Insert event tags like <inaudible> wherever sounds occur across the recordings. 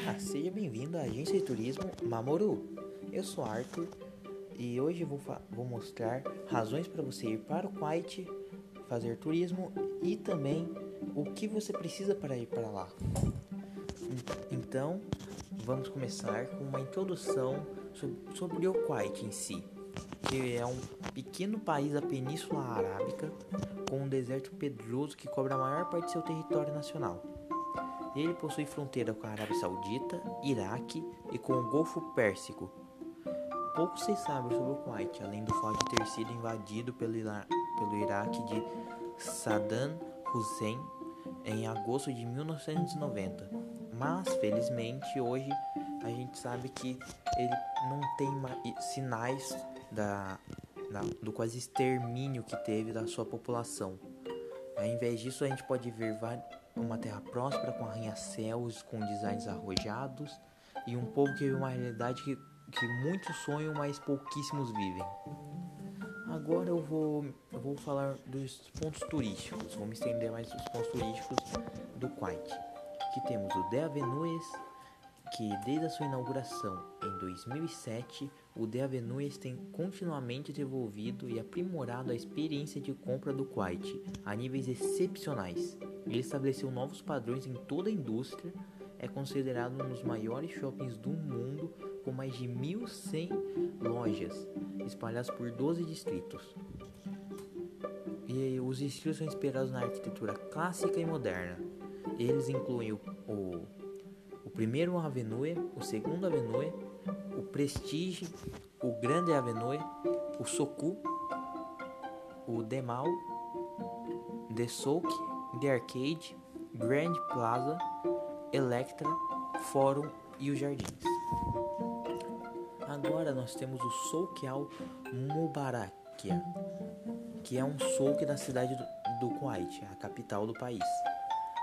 Olá, seja bem-vindo à agência de turismo Mamoru. Eu sou Arthur e hoje vou, vou mostrar razões para você ir para o Kuwait, fazer turismo e também o que você precisa para ir para lá. Então, vamos começar com uma introdução sobre o Kuwait em si, que é um pequeno país da Península Arábica com um deserto pedroso que cobre a maior parte de seu território nacional. Ele possui fronteira com a Arábia Saudita, Iraque e com o Golfo Pérsico. Pouco se sabe sobre o Kuwait, além do fato de ter sido invadido pelo, pelo Iraque de Saddam Hussein em agosto de 1990. Mas, felizmente, hoje a gente sabe que ele não tem sinais da, da, do quase extermínio que teve da sua população. Ao invés disso, a gente pode ver uma terra próspera com arranha-céus, com designs arrojados e um povo que vive uma realidade que, que muitos sonham, mas pouquíssimos vivem. Agora eu vou, eu vou falar dos pontos turísticos, vou me estender mais dos pontos turísticos do Kuwait. Aqui temos o The Avenues, que desde a sua inauguração em 2007, o The Avenues tem continuamente desenvolvido e aprimorado a experiência de compra do Kuwait a níveis excepcionais. Ele estabeleceu novos padrões em toda a indústria, é considerado um dos maiores shoppings do mundo, com mais de 1.100 lojas espalhadas por 12 distritos. E os estilos são inspirados na arquitetura clássica e moderna. Eles incluem o, o primeiro Avenue, o segundo Avenue, o Prestige, o Grande Avenue, o Soku, o Demal, The Souk The Arcade, Grand Plaza, Electra, Fórum e os Jardins. Agora nós temos o Souk Mubarakia, que é um souk da cidade do, do Kuwait, a capital do país.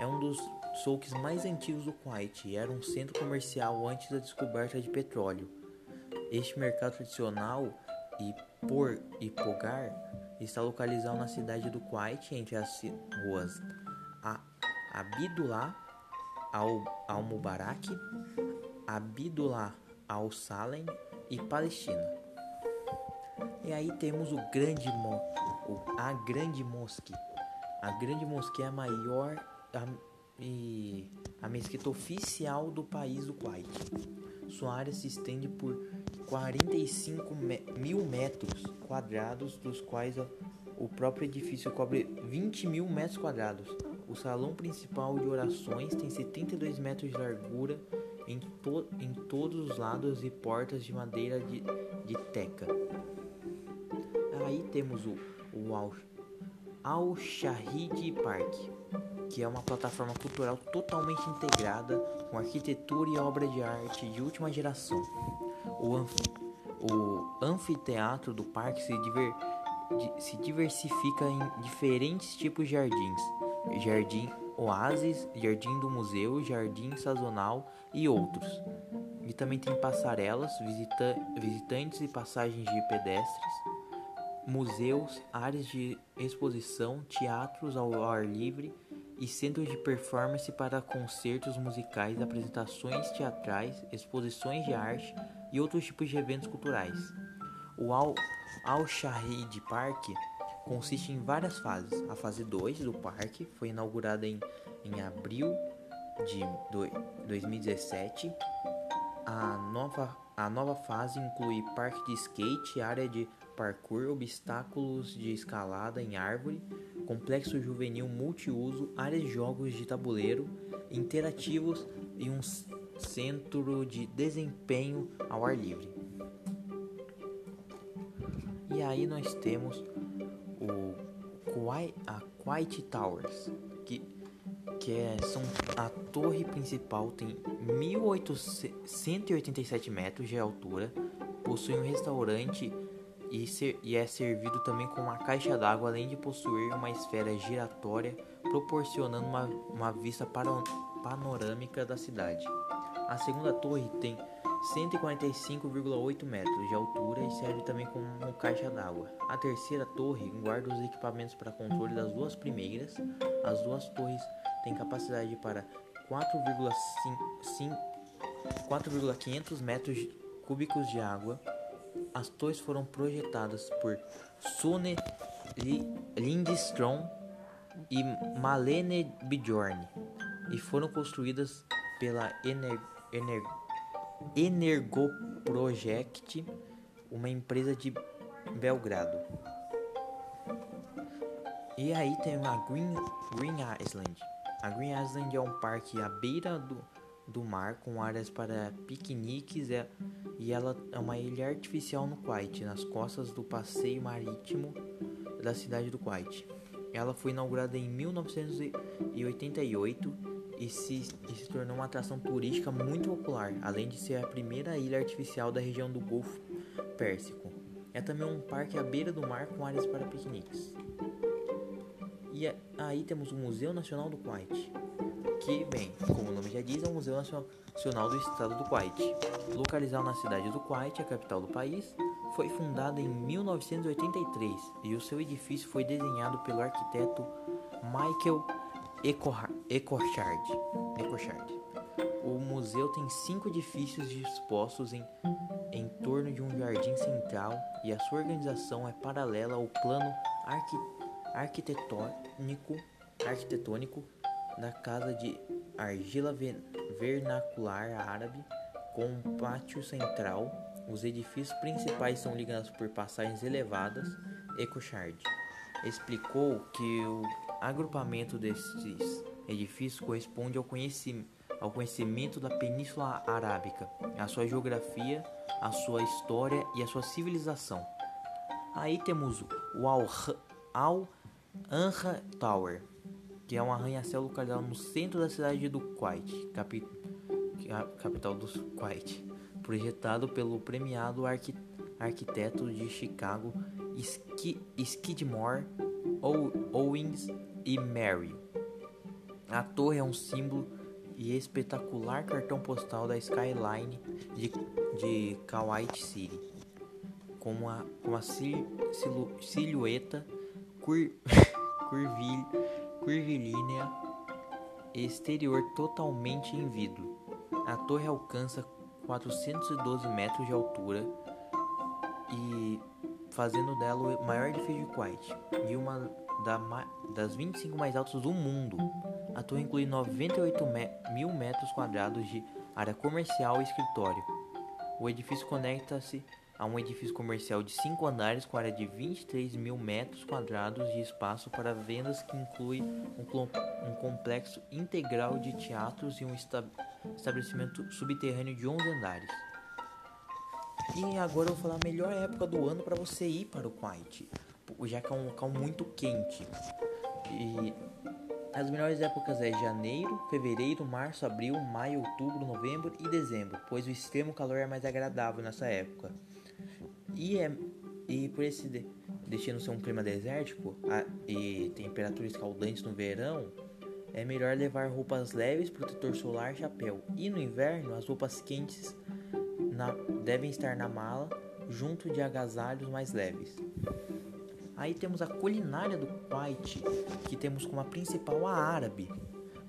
É um dos souks mais antigos do Kuwait e era um centro comercial antes da descoberta de petróleo. Este mercado tradicional e por e Pogar está localizado na cidade do Kuwait entre as ruas Abdullah al-Mubarak, Abdullah al-Salem e Palestina. E aí temos o grande a grande mosque. A grande mosque é a maior a, e a mesquita oficial do país do Kuwait. Sua área se estende por 45 mil metros quadrados, dos quais o próprio edifício cobre 20 mil metros quadrados. O salão principal de orações tem 72 metros de largura em, to em todos os lados e portas de madeira de, de teca. Aí temos o, o Al, Al Park, que é uma plataforma cultural totalmente integrada com arquitetura e obra de arte de última geração. O, o anfiteatro do parque se, diver se diversifica em diferentes tipos de jardins, jardim oásis, jardim do museu, jardim sazonal e outros. E também tem passarelas, visita visitantes e passagens de pedestres, museus, áreas de exposição, teatros ao ar livre e centros de performance para concertos musicais, apresentações teatrais, exposições de arte e outros tipos de eventos culturais. O Al-Shahid Park consiste em várias fases. A fase 2 do parque foi inaugurada em, em abril de 2017. A nova, a nova fase inclui parque de skate, área de parkour, obstáculos de escalada em árvore, complexo juvenil multiuso, áreas de jogos de tabuleiro interativos e um centro de desempenho ao ar livre. E aí nós temos o Kuwait, a Kuwait Towers, que, que é, são, a torre principal tem 1.187 metros de altura, possui um restaurante e, ser, e é servido também com uma caixa d'água, além de possuir uma esfera giratória, proporcionando uma, uma vista panorâmica da cidade. A segunda torre tem 145,8 metros de altura e serve também como caixa d'água. A terceira torre guarda os equipamentos para controle das duas primeiras. As duas torres têm capacidade para 4,5 4,500 metros cúbicos de água. As torres foram projetadas por Sune Lindström e Malene Bjorn e foram construídas pela Ener Ener Energoproject, uma empresa de Belgrado. E aí tem a Green, Green Island. A Green Island é um parque à beira do, do mar com áreas para piqueniques é, e ela é uma ilha artificial no Kuwait, nas costas do passeio marítimo da cidade do Kuwait. Ela foi inaugurada em 1988 e se, e se tornou uma atração turística muito popular, além de ser a primeira ilha artificial da região do Golfo Pérsico. É também um parque à beira do mar com áreas para piqueniques. E aí temos o Museu Nacional do Kuwait, que, bem, como o nome já diz, é o Museu Nacional do Estado do Kuwait. Localizado na cidade do Kuwait, a capital do país, foi fundado em 1983 e o seu edifício foi desenhado pelo arquiteto Michael Ecochard. Ecochard. O museu tem cinco edifícios dispostos em, em torno de um jardim central e a sua organização é paralela ao plano arquitetônico arquitetônico, arquitetônico da casa de argila vernacular árabe com um pátio central. Os edifícios principais são ligados por passagens elevadas. Ecochard explicou que o agrupamento desses edifícios corresponde ao conhecimento, ao conhecimento da Península Arábica, a sua geografia, a sua história e a sua civilização. Aí temos o Al Anha Tower, que é um arranha-céu localizado no centro da cidade do Kuwait, capi capital do Kuwait, projetado pelo premiado arqui arquiteto de Chicago Sk Skidmore Owens e Mary. A torre é um símbolo e espetacular cartão postal da skyline de, de Kuwait City, com uma, uma silhueta cur, <laughs> curvil, curvilínea exterior totalmente em vidro. A torre alcança 412 metros de altura e fazendo dela o maior edifício de Kuwait e uma da, das 25 mais altas do mundo. A torre inclui 98 mil metros quadrados de área comercial e escritório. O edifício conecta-se a um edifício comercial de 5 andares com área de 23 mil metros quadrados de espaço para vendas que inclui um, complexo integral de teatros e um estabelecimento subterrâneo de 11 andares. E agora eu vou falar a melhor época do ano para você ir para o Kuwait, já que é um local muito quente. E as melhores épocas é janeiro, fevereiro, março, abril, maio, outubro, novembro e dezembro, pois o extremo calor é mais agradável nessa época. E, é, e por esse de, destino ser um clima desértico a, e temperaturas escaldantes no verão, é melhor levar roupas leves, protetor solar, chapéu. E no inverno, as roupas quentes na, devem estar na mala, junto de agasalhos mais leves. Aí temos a culinária do Kuwait, que temos como a principal a árabe,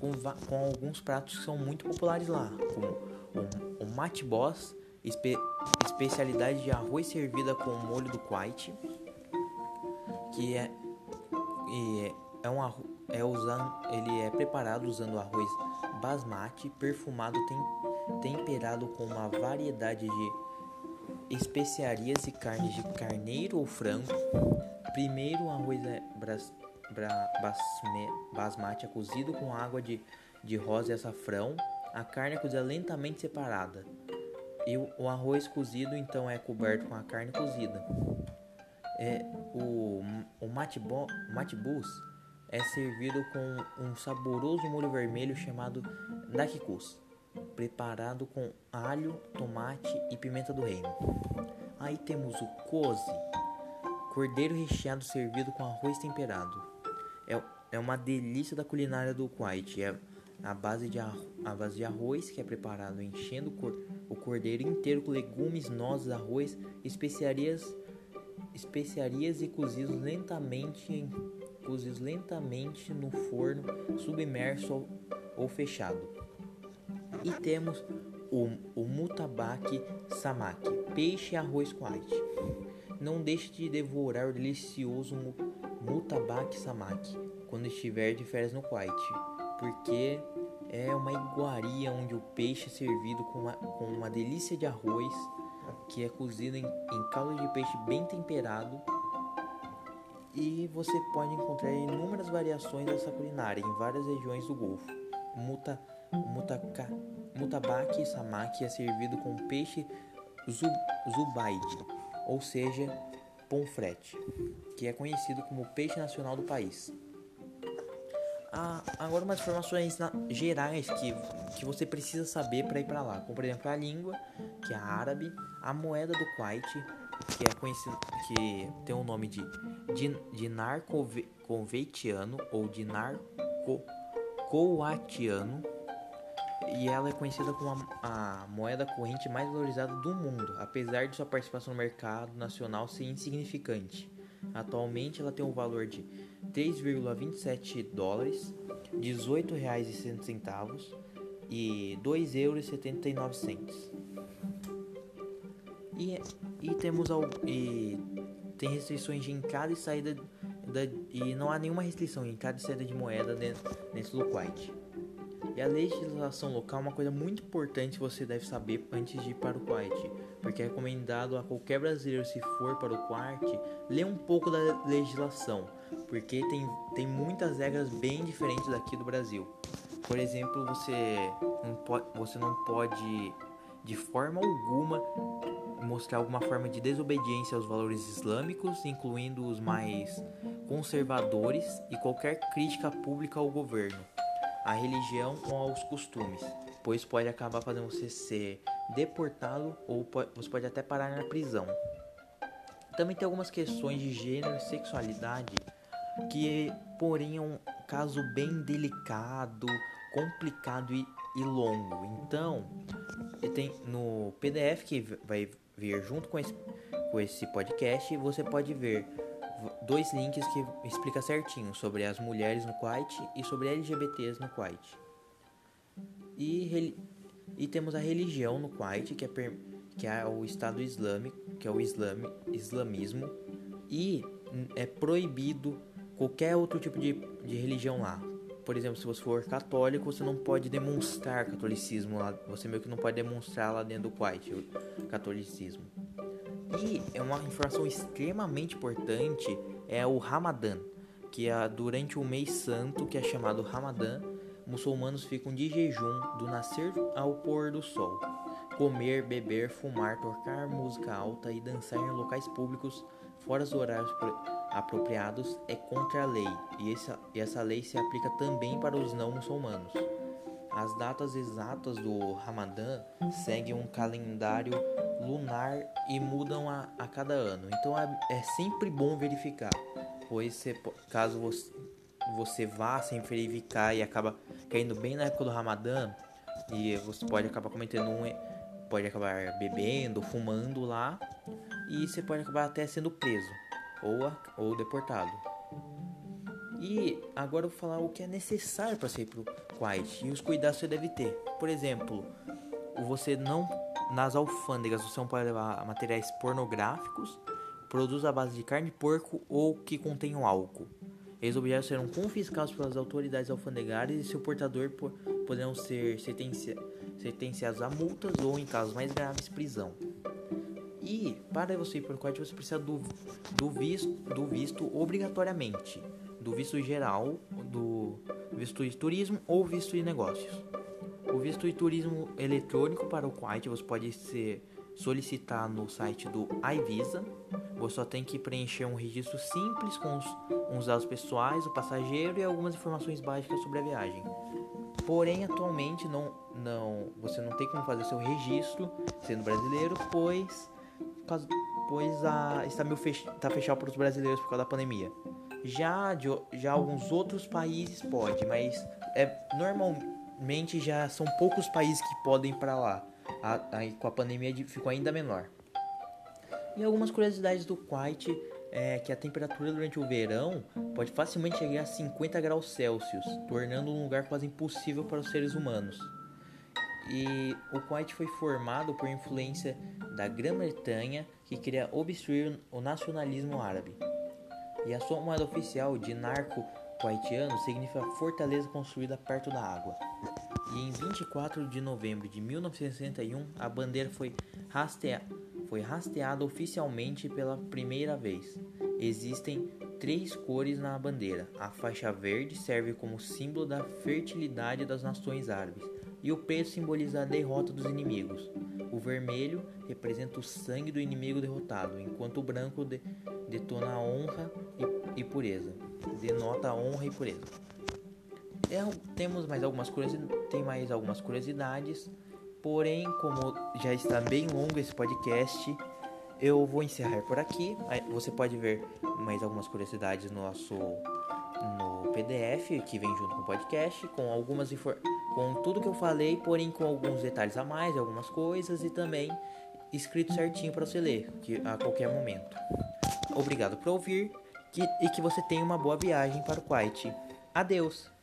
com, com alguns pratos que são muito populares lá, como o, o matbos, espe especialidade de arroz servida com molho do Kuwait, que é, é um é usando, ele é preparado usando arroz basmati perfumado tem, temperado com uma variedade de especiarias e carnes de carneiro ou frango. Primeiro o arroz é bras, bra, basme, basmati é cozido com água de, de rosa e açafrão. A carne é cozida lentamente separada. E o arroz cozido então é coberto com a carne cozida. É, o o matbus é servido com um saboroso molho vermelho chamado dakikus, preparado com alho, tomate e pimenta do reino. Aí temos o kozi, cordeiro recheado servido com arroz temperado. É, é uma delícia da culinária do Kuwait. É a base de, a base de arroz que é preparado enchendo o cordeiro inteiro com legumes, nozes, arroz, especiarias, especiarias e cozidos lentamente, cozidos lentamente no forno submerso ou, fechado. E temos o o, samaki, peixe e arroz Kuwait. Não deixe de devorar o delicioso mutabaki samaki quando estiver de férias no Kuwait, porque é uma iguaria onde o peixe é servido com uma, com uma delícia de arroz que é cozido em, em caldo de peixe bem temperado e você pode encontrar inúmeras variações dessa culinária em várias regiões do Golfo. Muta, mutaka, mutabaki samaki é servido com peixe zub, zubaide, ou seja, pomfrete, que é conhecido como peixe nacional do país. Ah, agora umas informações na, gerais que, que você precisa saber para ir para lá, como por exemplo a língua, que é árabe, a moeda do Kuwait, que é conhecido, que tem o nome de dinar conveitiano ou dinar coatiano, e ela é conhecida como a, a, moeda corrente mais valorizada do mundo, apesar de sua participação no mercado nacional ser insignificante. Atualmente ela tem um valor de 3,27 dólares, 18 reais e centavos e 2 euros e 79 centos. E, temos ao, e tem restrições de entrada e saída da, e não há nenhuma restrição em entrada e saída de moeda dentro, do Kuwait. E a legislação local é uma coisa muito importante que você deve saber antes de ir para o Kuwait, porque é recomendado a qualquer brasileiro se for para o Kuwait ler um pouco da legislação, porque tem, tem muitas regras bem diferentes daqui do Brasil. Por exemplo, você não pode, você não pode de forma alguma mostrar alguma forma de desobediência aos valores islâmicos, incluindo os mais conservadores, e qualquer crítica pública ao governo à religião ou aos costumes, pois pode acabar fazendo você ser deportado ou você pode até parar na prisão. Também tem algumas questões de gênero e sexualidade que, porém, é um caso bem delicado, complicado e, e longo. Então, tem no PDF que vai vir junto com esse, com esse podcast, você pode ver dois links que explica certinho sobre as mulheres no Kuwait e sobre LGBTs no Kuwait. E, e temos a religião no Kuwait, que é, que é o Estado Islâmico, que é o islam, islamismo, e é proibido qualquer outro tipo de, de religião lá. Por exemplo, se você for católico, você não pode demonstrar catolicismo lá. Você meio que não pode demonstrar lá dentro do Kuwait o catolicismo. E é uma informação extremamente importante é o Ramadã, que é durante o mês santo, que é chamado Ramadã, muçulmanos ficam de jejum do nascer ao pôr do sol. Comer, beber, fumar, tocar música alta e dançar em locais públicos fora dos horários apropriados é contra a lei, e essa, essa lei se aplica também para os não muçulmanos. As datas exatas do Ramadã seguem um calendário lunar e mudam a, a cada ano. Então é, é sempre bom verificar, pois se, caso você, você vá sem verificar e acaba caindo bem na época do Ramadã, e você pode acabar cometendo um. pode acabar bebendo, fumando lá, e você pode acabar até sendo preso ou, ou deportado. E agora eu vou falar o que é necessário para sair pro Kuwait e os cuidados que você deve ter. Por exemplo, você não nas alfândegas você não pode levar materiais pornográficos, produtos à base de carne de porco ou que contenham álcool. Esses objetos serão confiscados pelas autoridades alfandegárias e seu portador poderão ser sentenciados a multas ou, em casos mais graves, prisão. E para você ir para o Kuwait você precisa do, do, visto, do visto obrigatoriamente do visto geral, do visto de turismo ou visto de negócios. O visto de turismo eletrônico para o Kuwait você pode ser, solicitar no site do iVisa. Você só tem que preencher um registro simples com os, dados pessoais, o passageiro e algumas informações básicas sobre a viagem. Porém, atualmente não, não, você não tem como fazer seu registro sendo brasileiro, pois, pois a, está, meio fech, está fechado para os brasileiros por causa da pandemia. Já, de, já alguns outros países pode, mas é normalmente já são poucos países que podem para lá. Aí com a pandemia ficou ainda menor. E algumas curiosidades do Kuwait é que a temperatura durante o verão pode facilmente chegar a 50 graus Celsius, tornando um lugar quase impossível para os seres humanos. E o Kuwait foi formado por influência da Grã-Bretanha, que queria obstruir o nacionalismo árabe. E a sua moeda oficial, dinarco kuwaitiano, significa fortaleza construída perto da água. E em 24 de novembro de 1961, a bandeira foi, rastea foi rasteada oficialmente pela primeira vez. Existem três cores na bandeira. A faixa verde serve como símbolo da fertilidade das nações árabes, e o preto simboliza a derrota dos inimigos. O vermelho representa o sangue do inimigo derrotado, enquanto o branco de detona a honra e, e pureza. Denota honra e pureza. É, temos mais algumas tem mais algumas curiosidades, porém, como já está bem longo esse podcast, eu vou encerrar por aqui. Você pode ver mais algumas curiosidades no nosso no PDF que vem junto com o podcast, com algumas com tudo que eu falei, porém com alguns detalhes a mais, algumas coisas e também escrito certinho para você ler que, a qualquer momento. Obrigado por ouvir que, e que você tenha uma boa viagem para o Kuwait. Adeus!